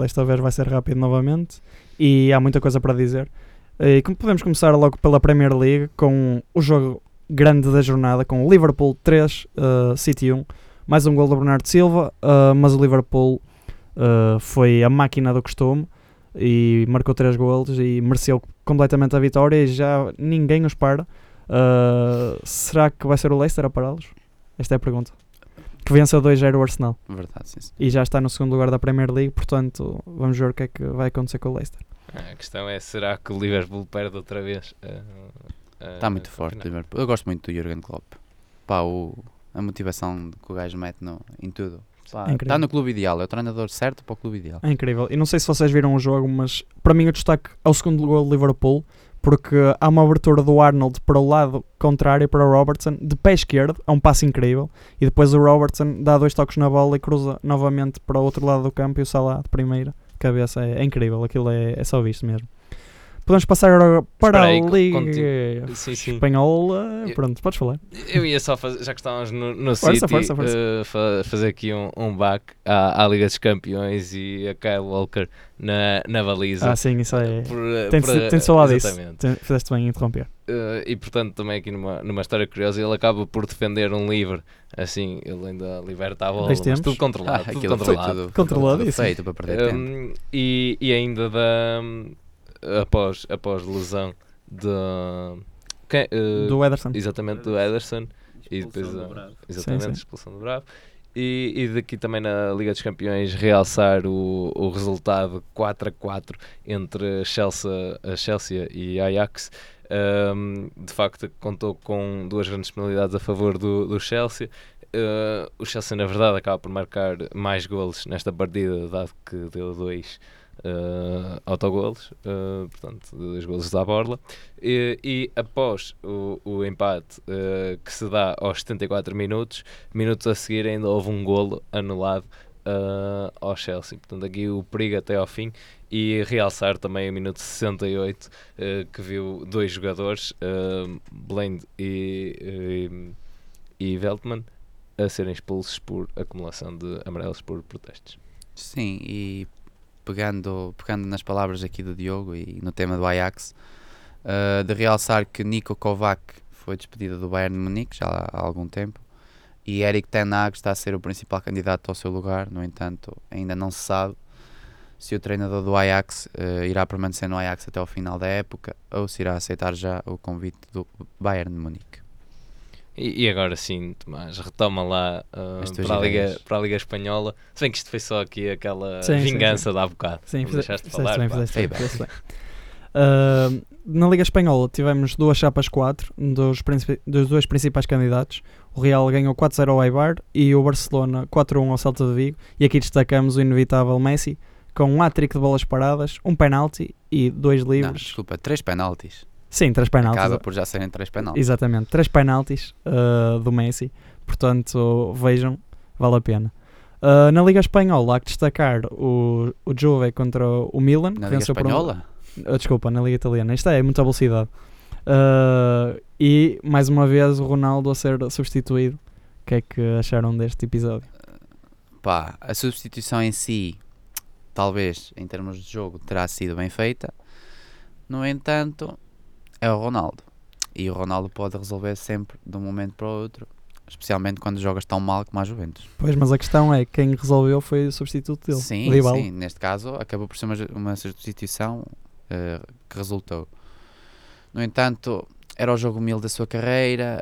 desta vez vai ser rápido novamente e há muita coisa para dizer. E como podemos começar logo pela Premier League com o jogo grande da jornada com o Liverpool 3, uh, City 1. Mais um gol do Bernardo Silva, uh, mas o Liverpool uh, foi a máquina do costume e marcou 3 golos e mereceu completamente a vitória e já ninguém os para. Será que vai ser o Leicester a pará-los? Esta é a pergunta. Que vence a 2-0 o Arsenal. Verdade, sim, sim. E já está no segundo lugar da Premier League, portanto vamos ver o que é que vai acontecer com o Leicester. A questão é: será que o Liverpool perde outra vez? Está muito forte o Liverpool. Eu gosto muito do Jurgen Klopp. Pá, o, a motivação que o gajo mete no, em tudo. Está é no clube ideal, é o treinador certo para o clube ideal. É incrível. E não sei se vocês viram o jogo, mas para mim o destaque é o segundo gol do Liverpool, porque há uma abertura do Arnold para o lado contrário para o Robertson, de pé esquerdo, é um passo incrível, e depois o Robertson dá dois toques na bola e cruza novamente para o outro lado do campo e o Salah de primeira cabeça é, é incrível, aquilo é, é só visto mesmo. Podemos passar agora para aí, a Liga sim, sim. Espanhola. Eu, Pronto, podes falar. Eu ia só fazer, já que estávamos no, no força, City, força, força. Uh, fazer aqui um, um back à, à, Liga dos Campeões e a Kyle Walker na, na baliza. Ah, sim, isso é. Por, tem, por, tem de falar disso. Fizeste bem em interromper. Uh, e portanto, também aqui numa, numa história curiosa, ele acaba por defender um livre. Assim, ele ainda liberta a bola, mas tudo controlado. Ah, tudo controlado. Tudo, controlado, tudo feito para perder um, tempo. E, e ainda da após, após lesão de, quem, uh, do Ederson. Exatamente, do Ederson. E depois, do exatamente, sim, sim. expulsão do Bravo. E, e daqui também na Liga dos Campeões realçar o, o resultado 4 a 4 entre Chelsea, a Chelsea e Ajax. Um, de facto, contou com duas grandes penalidades a favor do, do Chelsea Uh, o Chelsea, na verdade, acaba por marcar mais golos nesta partida, dado que deu dois uh, autogolos, uh, portanto, dois golos da borla. E, e após o, o empate uh, que se dá aos 74 minutos, minutos a seguir ainda houve um golo anulado uh, ao Chelsea. Portanto, aqui o perigo até ao fim. E realçar também o minuto 68, uh, que viu dois jogadores, uh, Blend e, e, e Veltman, a serem expulsos por acumulação de amarelos por protestos. Sim, e pegando, pegando nas palavras aqui do Diogo e no tema do Ajax, uh, de realçar que Nico Kovac foi despedido do Bayern de Munique já há algum tempo e Eric Ten Hag está a ser o principal candidato ao seu lugar. No entanto, ainda não se sabe se o treinador do Ajax uh, irá permanecer no Ajax até ao final da época ou se irá aceitar já o convite do Bayern de Munique. E, e agora sim, Tomás, retoma lá uh, para, a Liga, para a Liga Espanhola. Se bem que isto foi só aqui aquela sim, vingança sim, sim. da bocado. Sim, fizeste, deixaste falar. Bem, fizeste bem, fizeste bem. Uh, na Liga Espanhola tivemos duas chapas 4 dos, dos dois principais candidatos. O Real ganhou 4-0 ao Eibar e o Barcelona 4-1 ao Celta de Vigo. E aqui destacamos o inevitável Messi com um hat-trick de bolas paradas, um penalti e dois livros. Não, desculpa, três penaltis. Sim, três penaltis. Acaba por já serem três penaltis. Exatamente, três penaltis uh, do Messi. Portanto, vejam, vale a pena. Uh, na Liga Espanhola há que destacar o, o Juve contra o Milan. Na Liga Espanhola? Um... Uh, desculpa, na Liga Italiana. Isto é muita velocidade. Uh, e mais uma vez o Ronaldo a ser substituído. O que é que acharam deste episódio? Pá, a substituição em si, talvez em termos de jogo, terá sido bem feita. No entanto, é o Ronaldo. E o Ronaldo pode resolver sempre de um momento para o outro, especialmente quando jogas tão mal como a Juventus. Pois, mas a questão é quem resolveu foi o substituto dele. Sim, sim. neste caso acabou por ser uma, uma substituição uh, que resultou. No entanto, era o jogo humilde da sua carreira.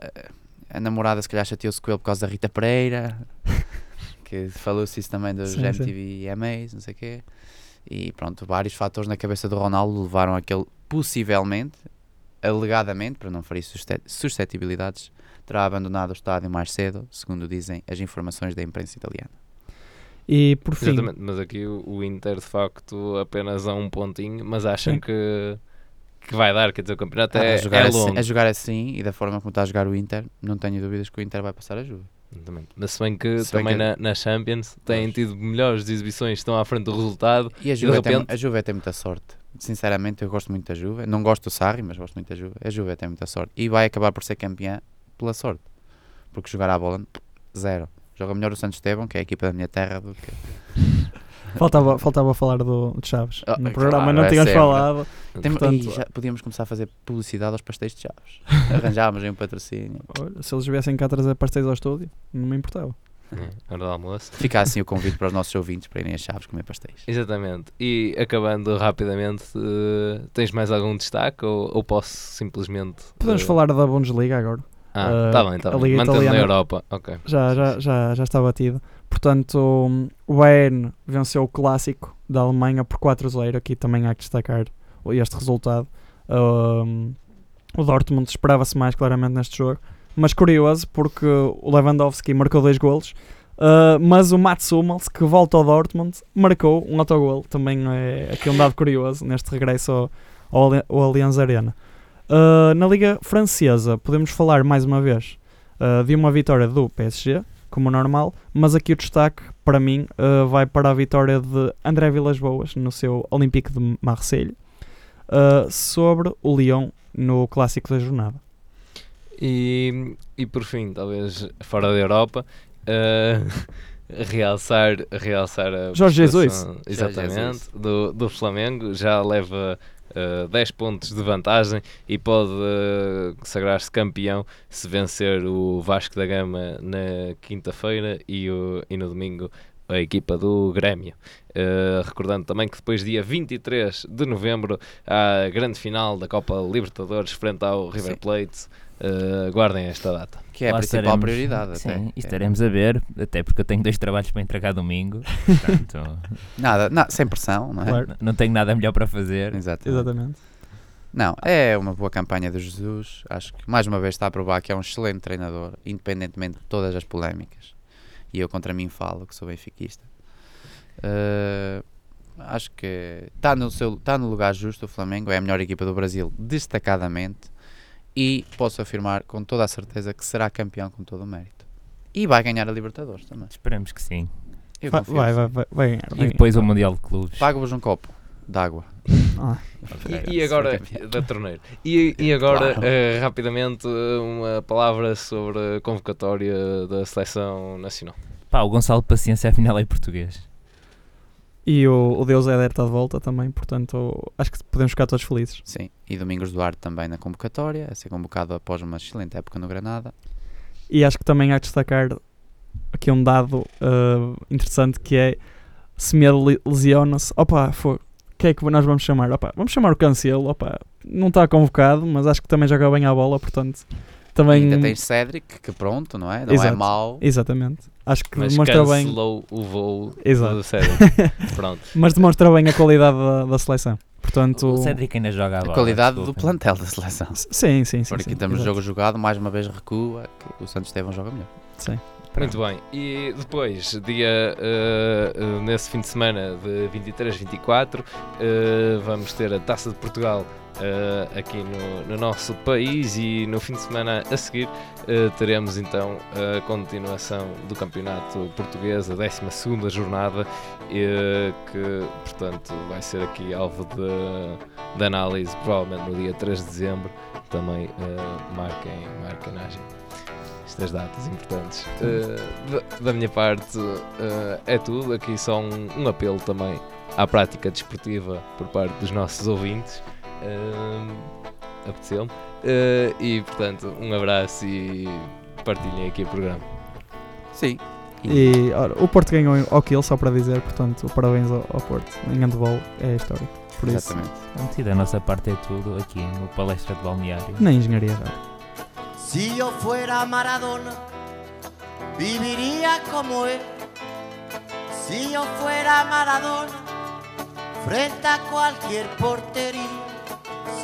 A namorada se calhar chateou-se com ele por causa da Rita Pereira, [laughs] que falou-se isso também dos sim, MTV sim. EMAs, não sei o quê. E pronto, vários fatores na cabeça do Ronaldo levaram a que ele possivelmente alegadamente, para não ferir suscetibilidades, terá abandonado o estádio mais cedo, segundo dizem as informações da imprensa italiana. E por fim. Exatamente, mas aqui o, Inter de facto apenas a um pontinho, mas acham que, que vai dar, quer dizer, o campeonato ah, é, a jogar é assim, longo. A jogar assim e da forma como está a jogar o Inter, não tenho dúvidas que o Inter vai passar a Juve. Exatamente. Mas se bem que se também que... Na, na, Champions têm tido melhores exibições, estão à frente do resultado. E a Juve, e repente... tem, a Juve tem muita sorte sinceramente, eu gosto muito da Juve. Não gosto do Sarri, mas gosto muito da Juve. A Juve tem muita sorte. E vai acabar por ser campeã pela sorte. Porque jogar à bola, zero. Joga melhor o Santos Esteban, que é a equipa da minha terra, do que. [laughs] faltava, faltava falar do, de Chaves. Oh, no programa claro, não é tínhamos falado. Tem, portanto, já podíamos começar a fazer publicidade aos pastéis de Chaves. [laughs] Arranjávamos aí um patrocínio. Olha, se eles viessem cá trazer pastéis ao estúdio, não me importava. É, hora do almoço. Fica assim o convite para os nossos ouvintes para irem a Chaves comer pastéis. Exatamente. E acabando rapidamente, uh, tens mais algum destaque ou, ou posso simplesmente. Podemos uh... falar da Bundesliga agora. Ah, está uh, bem, está bem. Mantendo na Europa. ok Já, já, já, já está batido. Portanto, o Bayern venceu o clássico da Alemanha por 4-0. Aqui também há que destacar este resultado. Um, o Dortmund esperava-se mais claramente neste jogo mas curioso porque o Lewandowski marcou dois golos, uh, mas o Mats Hummels, que volta ao Dortmund, marcou um autogol. Também é aqui um dado curioso neste regresso ao, ao, Allianz Arena. Uh, na Liga Francesa, podemos falar mais uma vez uh, de uma vitória do PSG, como normal, mas aqui o destaque para mim uh, vai para a vitória de André Vilas Boas no seu Olympique de Marseille sobre o Lyon no clássico da jornada. E, e por fim, talvez fora da Europa, uh, [laughs] realçar, realçar a Jorge Jesus exatamente Jesus. Do, do Flamengo já leva uh, 10 pontos de vantagem e pode uh, sagrar-se campeão se vencer o Vasco da Gama na quinta-feira e, e no domingo a equipa do Grêmio. Uh, recordando também que depois, dia 23 de novembro, há a grande final da Copa Libertadores frente ao River Plate. Uh, guardem esta data. Que é a principal estaremos, prioridade. Sim, até. estaremos a ver, até porque eu tenho dois trabalhos para entregar domingo. [laughs] Portanto, nada, nada, sem pressão, não é? Claro. Não tenho nada melhor para fazer. Exatamente. Exatamente. Não, é uma boa campanha de Jesus. Acho que mais uma vez está a provar que é um excelente treinador, independentemente de todas as polémicas. E eu contra mim falo que sou benfiquista. Uh, acho que está no, seu, está no lugar justo o Flamengo, é a melhor equipa do Brasil, destacadamente. E posso afirmar com toda a certeza que será campeão com todo o mérito. E vai ganhar a Libertadores também. Esperemos que sim. Vai, vai, vai, vai, vai ganhar. E depois o Mundial de Clubes. Pago-vos um copo d'água. Ah. E, e, agora, da torneira. E, e agora, claro. uh, rapidamente, uma palavra sobre a convocatória da seleção nacional. Pá, o Gonçalo Paciência afinal é português. E o, o Deus Éder está de volta também, portanto, acho que podemos ficar todos felizes. Sim, e Domingos Duarte também na convocatória, a ser convocado após uma excelente época no Granada. E acho que também há de destacar aqui um dado uh, interessante que é Semedo lesiona-se. Opa, foi, que é que nós vamos chamar? Opa, vamos chamar o Cancelo, opa, não está convocado, mas acho que também joga bem a bola, portanto. Também... ainda tens Cedric, que pronto, não é? Não é Exato. é mau. Exatamente. Acho que mas demonstra bem. o voo Exato. do Cedric. [laughs] pronto. Mas demonstra bem a qualidade da, da seleção. Portanto, o Cedric ainda joga a bola. A qualidade do plantel da seleção. Sim, sim, sim. Porque sim, temos o jogo jogado, mais uma vez recua, que o Santos Estevão joga melhor. Sim. Muito bem, e depois, dia uh, uh, nesse fim de semana de 23, 24, uh, vamos ter a Taça de Portugal uh, aqui no, no, nosso país e no fim de semana a seguir teremos então a continuação do Campeonato Português, a 12 jornada, que portanto vai ser aqui alvo de, de análise provavelmente no dia 3 de dezembro. Também marquem, marquem na agenda estas datas importantes. Uh, da, da, minha parte uh, é tudo. Aqui só um, um, apelo também à prática desportiva por parte dos nossos ouvintes. Uh, Apeteceu-me. Uh, e portanto, um abraço e partilhem aqui o programa. Sim. E ora, o Porto ganhou ao kill, só para dizer, portanto, parabéns ao, ao Porto. Em handball é a história. Por Exatamente. Isso, e da nossa parte é tudo aqui no Palestra de Balneário. Na Engenharia Rádio. Si yo fuera Maradona, viviría como él. Si yo fuera Maradona, frente a cualquier portería.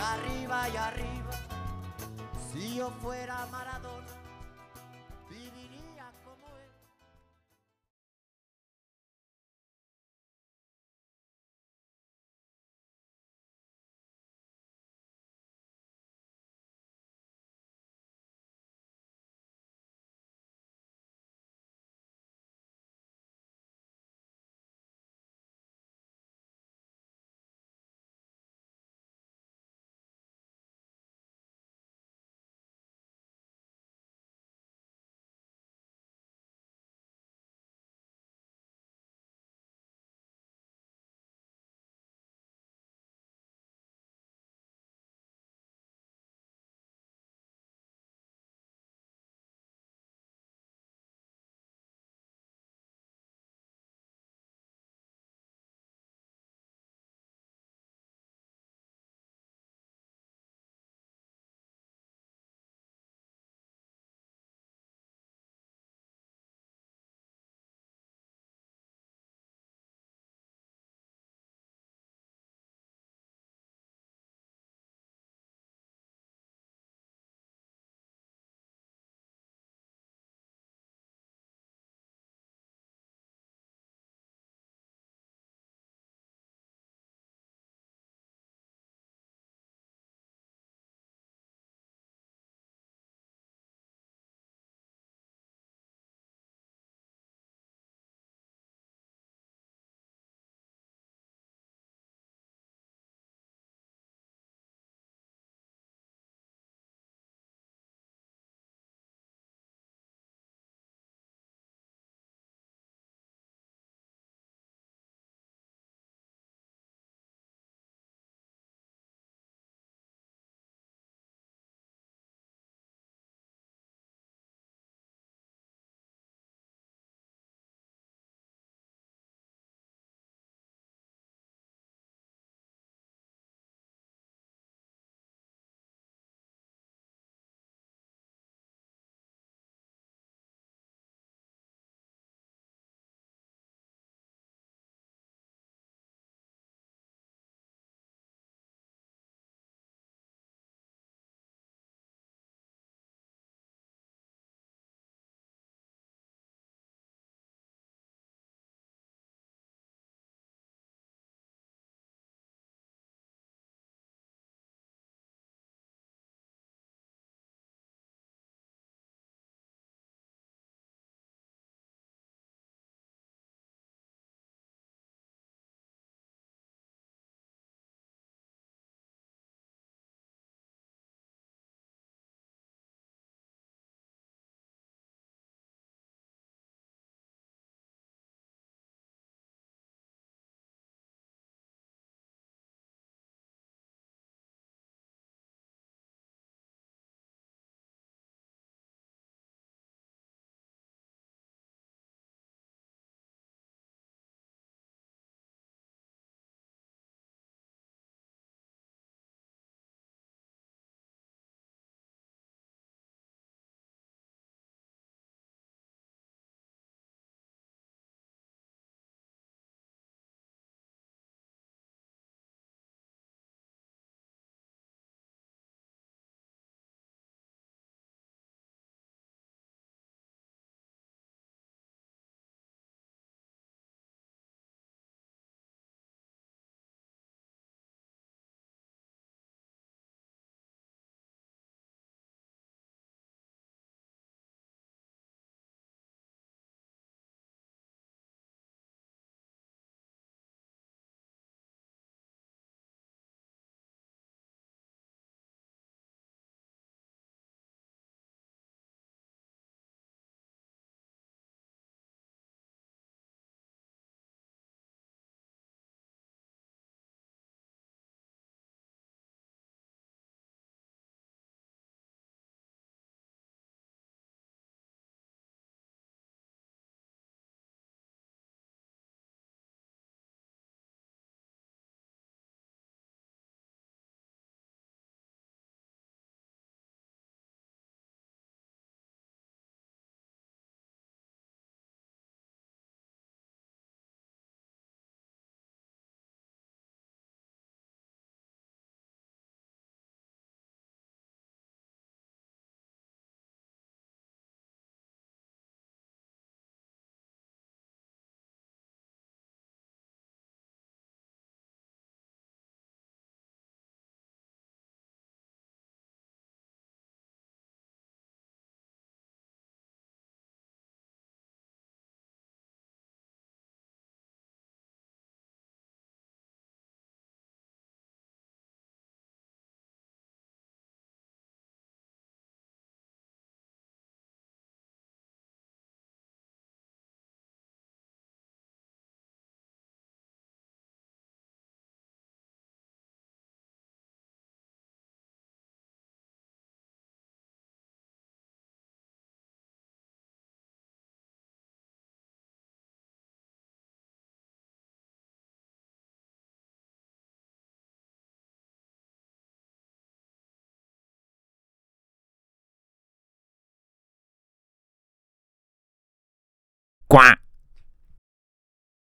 arriba y arriba. Si yo fuera Maradona. Quack.